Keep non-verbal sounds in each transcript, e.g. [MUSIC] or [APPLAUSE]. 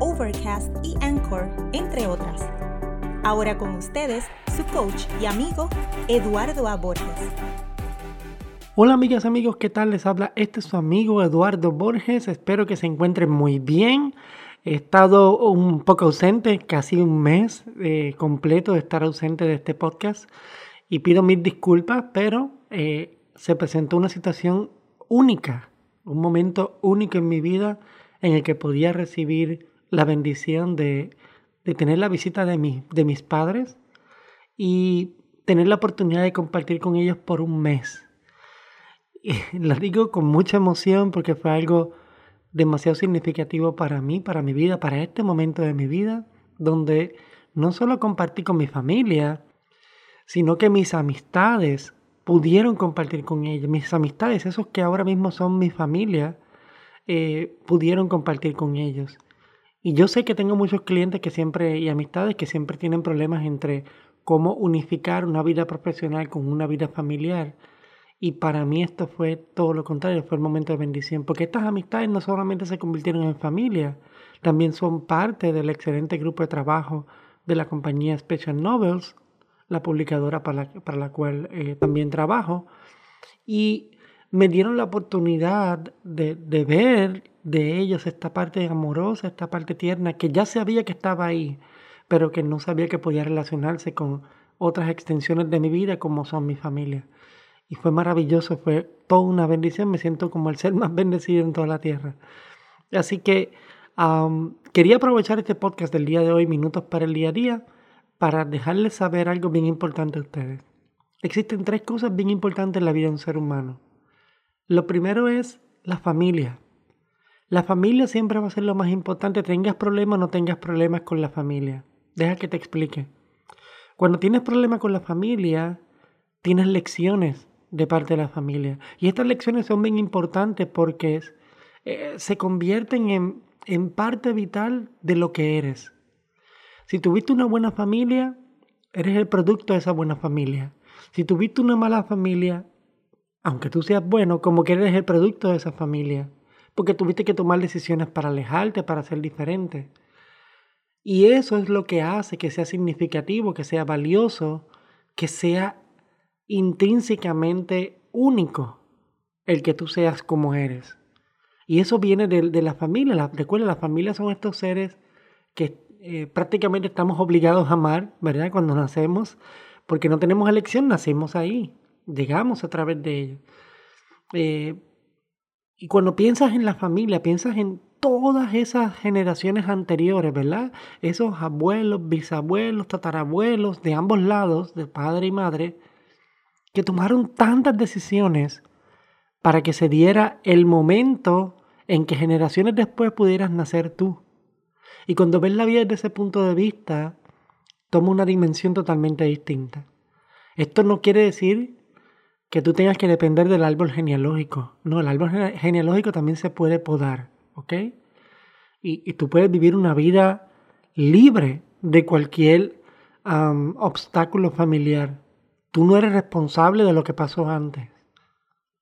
Overcast y Anchor, entre otras. Ahora con ustedes, su coach y amigo, Eduardo A. Borges. Hola amigas, amigos, ¿qué tal? Les habla este su amigo Eduardo Borges. Espero que se encuentren muy bien. He estado un poco ausente, casi un mes eh, completo de estar ausente de este podcast y pido mil disculpas, pero eh, se presentó una situación única, un momento único en mi vida en el que podía recibir la bendición de, tener la visita de, de mis padres y tener la oportunidad de compartir con ellos por un mes. [LAUGHS] Y lo digo con mucha emoción porque fue algo demasiado significativo para mí, para mi vida, para este momento de mi vida, donde no solo compartí con mi familia, sino que mis amistades pudieron compartir con ellos. Mis amistades, esos que ahora mismo son mi familia, eh, pudieron compartir con ellos. Y yo sé que tengo muchos clientes que siempre y amistades que siempre tienen problemas entre cómo unificar una vida profesional con una vida familiar. Y para mí esto fue todo lo contrario, fue el momento de bendición, porque estas amistades no solamente se convirtieron en familia, también son parte del excelente grupo de trabajo de la compañía Special Novels, la publicadora para la, para la cual eh, también trabajo. Y me dieron la oportunidad de, de ver de ellos esta parte amorosa, esta parte tierna, que ya sabía que estaba ahí, pero que no sabía que podía relacionarse con otras extensiones de mi vida como son mi familia. Y fue maravilloso, fue toda una bendición, me siento como el ser más [LAUGHS] bendecido en toda la tierra. Así que quería aprovechar este podcast del día de hoy, Minutos para el Día a Día, para dejarles saber algo bien importante a ustedes. Existen tres cosas bien importantes en la vida de un ser humano. Lo primero es la familia. La familia siempre va a ser lo más importante, tengas problemas o no tengas problemas con la familia. Deja que te explique. Cuando tienes problemas con la familia, tienes lecciones de parte de la familia. Y estas lecciones son bien importantes porque eh, se convierten en, en parte vital de lo que eres. Si tuviste una buena familia, eres el producto de esa buena familia. Si tuviste una mala familia, aunque tú seas bueno, como que eres el producto de esa familia, porque tuviste que tomar decisiones para alejarte, para ser diferente. Y eso es lo que hace que sea significativo, que sea valioso, que sea intrínsecamente único el que tú seas como eres. Y eso viene de, la familia. recuerda, las familias son estos seres que eh, prácticamente estamos obligados a amar, ¿verdad? Cuando nacemos, porque no tenemos elección, nacemos ahí llegamos a través de ellos. Eh, y cuando piensas en la familia, piensas en todas esas generaciones anteriores, ¿verdad? Esos abuelos, bisabuelos, tatarabuelos de ambos lados, de padre y madre, que tomaron tantas decisiones para que se diera el momento en que generaciones después pudieras nacer tú. Y cuando ves la vida desde ese punto de vista, toma una dimensión totalmente distinta. Esto no quiere decir que tú tengas que depender del árbol genealógico. No, el árbol genealógico también se puede podar, ¿ok? Y, tú puedes vivir una vida libre de cualquier obstáculo familiar. Tú no eres responsable de lo que pasó antes.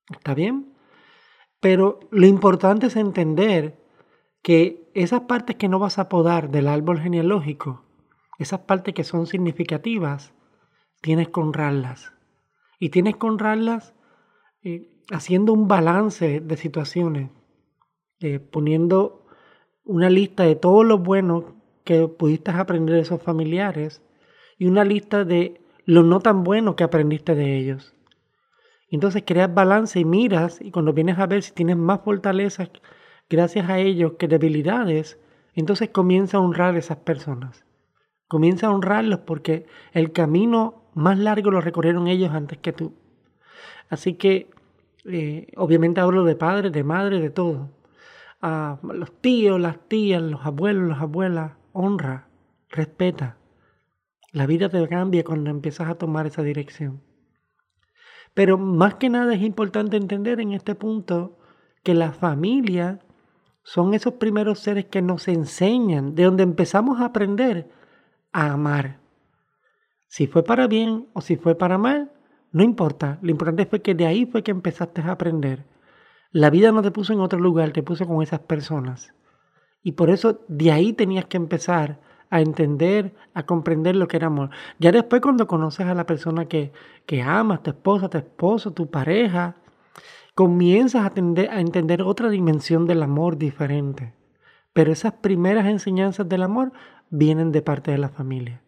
¿Está bien? Pero lo importante es entender que esas partes que no vas a podar del árbol genealógico, esas partes que son significativas, tienes que honrarlas. Y tienes que honrarlas eh, haciendo un balance de situaciones, eh, poniendo una lista de todo lo bueno que pudiste aprender de esos familiares y una lista de lo no tan bueno que aprendiste de ellos. Entonces creas balance y miras y cuando vienes a ver si tienes más fortalezas gracias a ellos que debilidades, entonces comienza a honrar a esas personas. Comienza a honrarlos porque el camino más largo lo recorrieron ellos antes que tú. Así que, eh, obviamente hablo de padres, de madres, de todo. A los tíos, las tías, los abuelos, las abuelas, honra, respeta. La vida te cambia cuando empiezas a tomar esa dirección. Pero más que nada es importante entender en este punto que la familia son esos primeros seres que nos enseñan, de donde empezamos a aprender a amar. Si fue para bien o si fue para mal, no importa. Lo importante fue que de ahí fue que empezaste a aprender. La vida no te puso en otro lugar, te puso con esas personas. Y por eso de ahí tenías que empezar a entender, a comprender lo que era amor. Ya después cuando conoces a la persona que, que amas, tu esposa, tu esposo, tu pareja, comienzas a, a entender otra dimensión del amor diferente. Pero esas primeras enseñanzas del amor vienen de parte de la familia.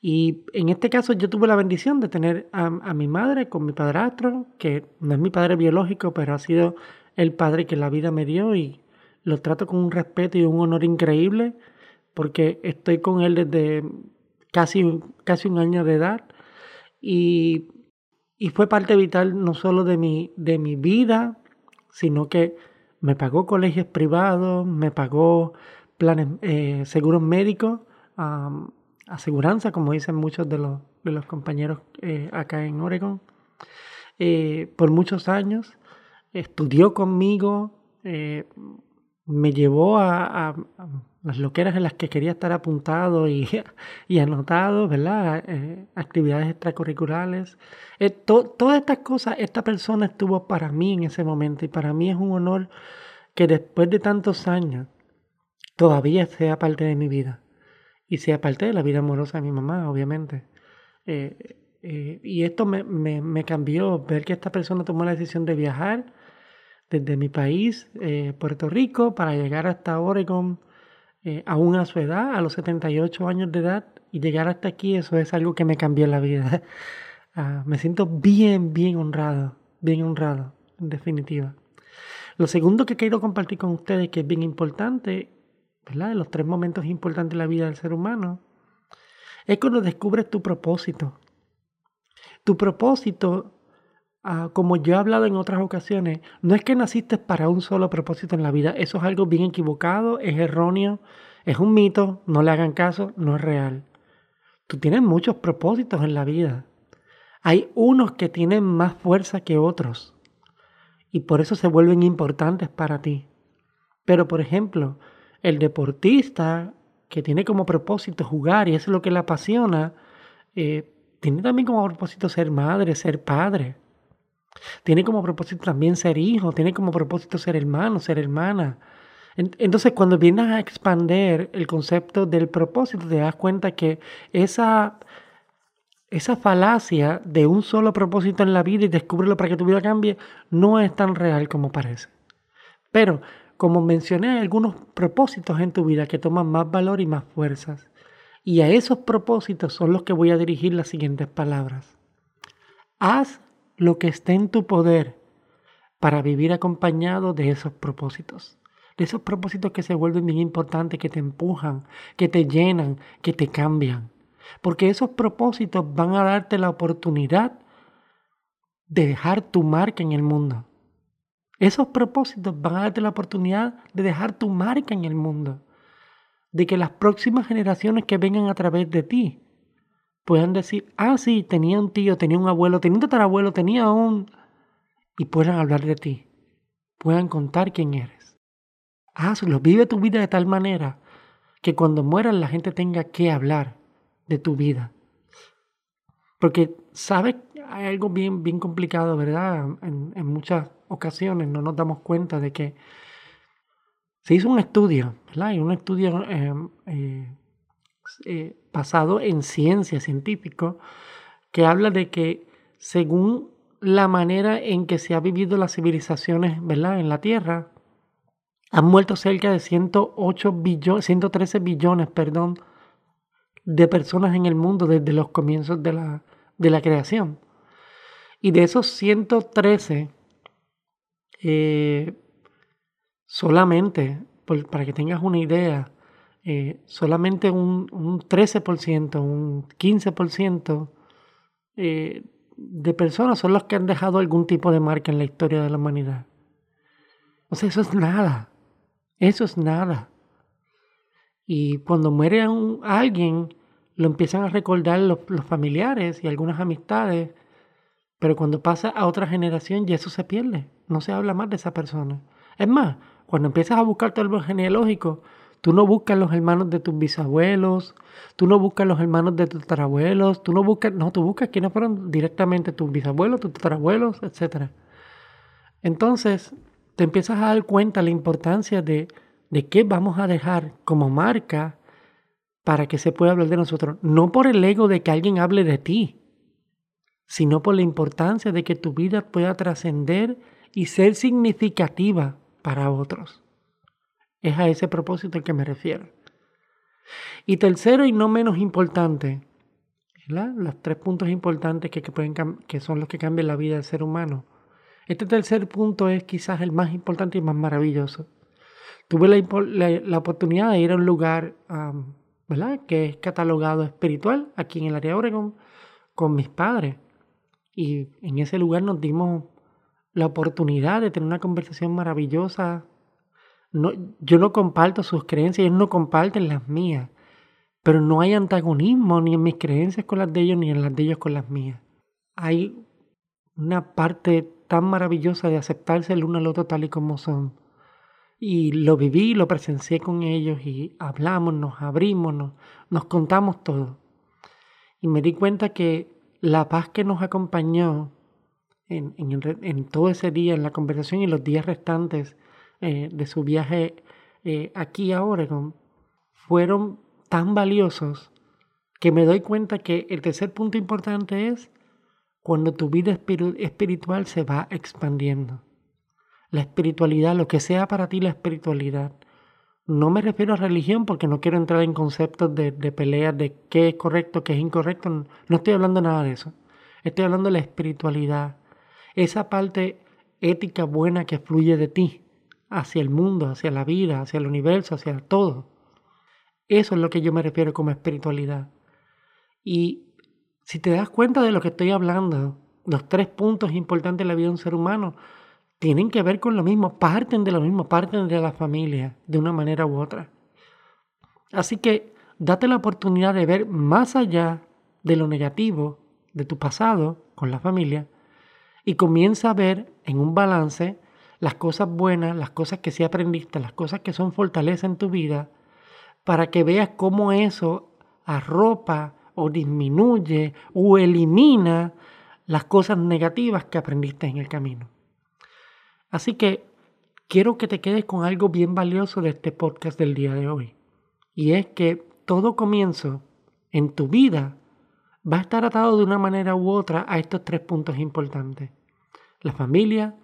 Y en este caso yo tuve la bendición de tener a, a, mi madre con mi padrastro, que no es mi padre biológico, pero ha sido el padre que la vida me dio y lo trato con un respeto y un honor increíble porque estoy con él desde casi, casi un año de edad. Y, fue parte vital no solo de mi, de mi vida, sino que me pagó colegios privados, me pagó planes, eh, seguros médicos, aseguranza, como dicen muchos de los, de los compañeros eh, acá en Oregon, eh, por muchos años. Estudió conmigo, me llevó a, las loqueras en las que quería estar apuntado y, [LAUGHS] y anotado, ¿verdad? Eh, actividades extracurriculares. Eh, todas estas cosas, esta persona estuvo para mí en ese momento y para mí es un honor que después de tantos años todavía sea parte de mi vida y sea parte de la vida amorosa de mi mamá, obviamente. Eh, y esto me, me, cambió, ver que esta persona tomó la decisión de viajar desde mi país, eh, Puerto Rico, para llegar hasta Oregon, eh, aún a su edad, a los 78 años de edad, y llegar hasta aquí, eso es algo que me cambió la vida. [LAUGHS] Ah, me siento bien, bien honrado, bien honrado, en definitiva. Lo segundo que quiero compartir con ustedes, que es bien importante, De los tres momentos importantes de la vida del ser humano, es cuando descubres tu propósito. Tu propósito Ah, como yo he hablado en otras ocasiones, no es que naciste para un solo propósito en la vida. Eso es algo bien equivocado, es erróneo, es un mito, no le hagan caso, no es real. Tú tienes muchos propósitos en la vida. Hay unos que tienen más fuerza que otros y por eso se vuelven importantes para ti. Pero, por ejemplo, el deportista que tiene como propósito jugar y eso es lo que le apasiona, eh, tiene también como propósito ser madre, ser padre. Tiene como propósito también ser hijo, tiene como propósito ser hermano, ser hermana. Entonces, cuando vienes a expander el concepto del propósito, te das cuenta que esa, esa falacia de un solo propósito en la vida y descubrirlo para que tu vida cambie no es tan real como parece. Pero, como mencioné, algunos propósitos en tu vida que toman más valor y más fuerzas. Y a esos propósitos son los que voy a dirigir las siguientes palabras. Haz lo que esté en tu poder para vivir acompañado de esos propósitos. De esos propósitos que se vuelven bien importantes, que te empujan, que te llenan, que te cambian. Porque esos propósitos van a darte la oportunidad de dejar tu marca en el mundo. Esos propósitos van a darte la oportunidad de dejar tu marca en el mundo. De que las próximas generaciones que vengan a través de ti puedan decir, ah, sí, tenía un tío, tenía un abuelo, tenía un tatarabuelo, tenía un... y puedan hablar de ti, puedan contar quién eres. Hazlo, vive tu vida de tal manera que cuando mueras la gente tenga que hablar de tu vida. Porque, ¿sabes? Hay algo bien, bien complicado, ¿verdad? En, muchas ocasiones no nos damos cuenta de que se hizo un estudio, ¿verdad? Y un estudio eh, eh, eh, basado en ciencia científico que habla de que según la manera en que se ha vivido las civilizaciones ¿verdad? en la Tierra, han muerto cerca de 108 billones, 113 billones perdón, de personas en el mundo desde los comienzos de la, de la creación. Y de esos 113, eh, solamente, para que tengas una idea, eh, solamente un, un, 13%, un 15% eh, de personas son los que han dejado algún tipo de marca en la historia de la humanidad. O sea, eso es nada. Eso es nada. Y cuando muere alguien, lo empiezan a recordar los, los familiares y algunas amistades, pero cuando pasa a otra generación ya eso se pierde, no se habla más de esa persona. Es más, cuando empiezas a buscar tu árbol genealógico, tú no buscas los hermanos de tus bisabuelos, tú no buscas los hermanos de tus tatarabuelos, tú no buscas, no, tú buscas quiénes fueron directamente tus bisabuelos, tus tatarabuelos, etc. Entonces, te empiezas a dar cuenta la importancia de, de qué vamos a dejar como marca para que se pueda hablar de nosotros. No por el ego de que alguien hable de ti, sino por la importancia de que tu vida pueda trascender y ser significativa para otros. Es a ese propósito al que me refiero. Y tercero y no menos importante, los tres puntos importantes que, pueden, que son los que cambian la vida del ser humano. Este tercer punto es quizás el más importante y más maravilloso. Tuve la, oportunidad de ir a un lugar ¿verdad? que es catalogado espiritual aquí en el área de Oregon con mis padres. Y en ese lugar nos dimos la oportunidad de tener una conversación maravillosa. No, yo no comparto sus creencias, ellos no comparten las mías, pero no hay antagonismo ni en mis creencias con las de ellos ni en las de ellos con las mías. Hay una parte tan maravillosa de aceptarse el uno al otro tal y como son. Y lo viví, lo presencié con ellos y hablamos, nos abrimos, nos, nos contamos todo. Y me di cuenta que la paz que nos acompañó en, todo ese día, en la conversación y los días restantes eh, de su viaje eh, aquí a Oregon, fueron tan valiosos que me doy cuenta que el tercer punto importante es cuando tu vida espiritual se va expandiendo. La espiritualidad, lo que sea para ti la espiritualidad. No me refiero a religión porque no quiero entrar en conceptos de, de peleas de qué es correcto, qué es incorrecto. No estoy hablando nada de eso. Estoy hablando de la espiritualidad, esa parte ética buena que fluye de ti hacia el mundo, hacia la vida, hacia el universo, hacia todo. Eso es lo que yo me refiero como espiritualidad. Y si te das cuenta de lo que estoy hablando, los tres puntos importantes de la vida de un ser humano tienen que ver con lo mismo, parten de lo mismo, parten de la familia, de una manera u otra. Así que date la oportunidad de ver más allá de lo negativo de tu pasado con la familia y comienza a ver en un balance las cosas buenas, las cosas que sí aprendiste, las cosas que son fortaleza en tu vida, para que veas cómo eso arropa o disminuye o elimina las cosas negativas que aprendiste en el camino. Así que quiero que te quedes con algo bien valioso de este podcast del día de hoy. Y es que todo comienzo en tu vida va a estar atado de una manera u otra a estos tres puntos importantes. La familia,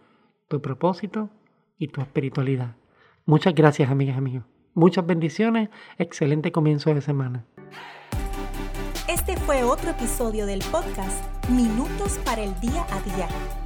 tu propósito y tu espiritualidad. Muchas gracias, amigas y amigos. Muchas bendiciones. Excelente comienzo de semana. Este fue otro episodio del podcast Minutos para el Día a Día.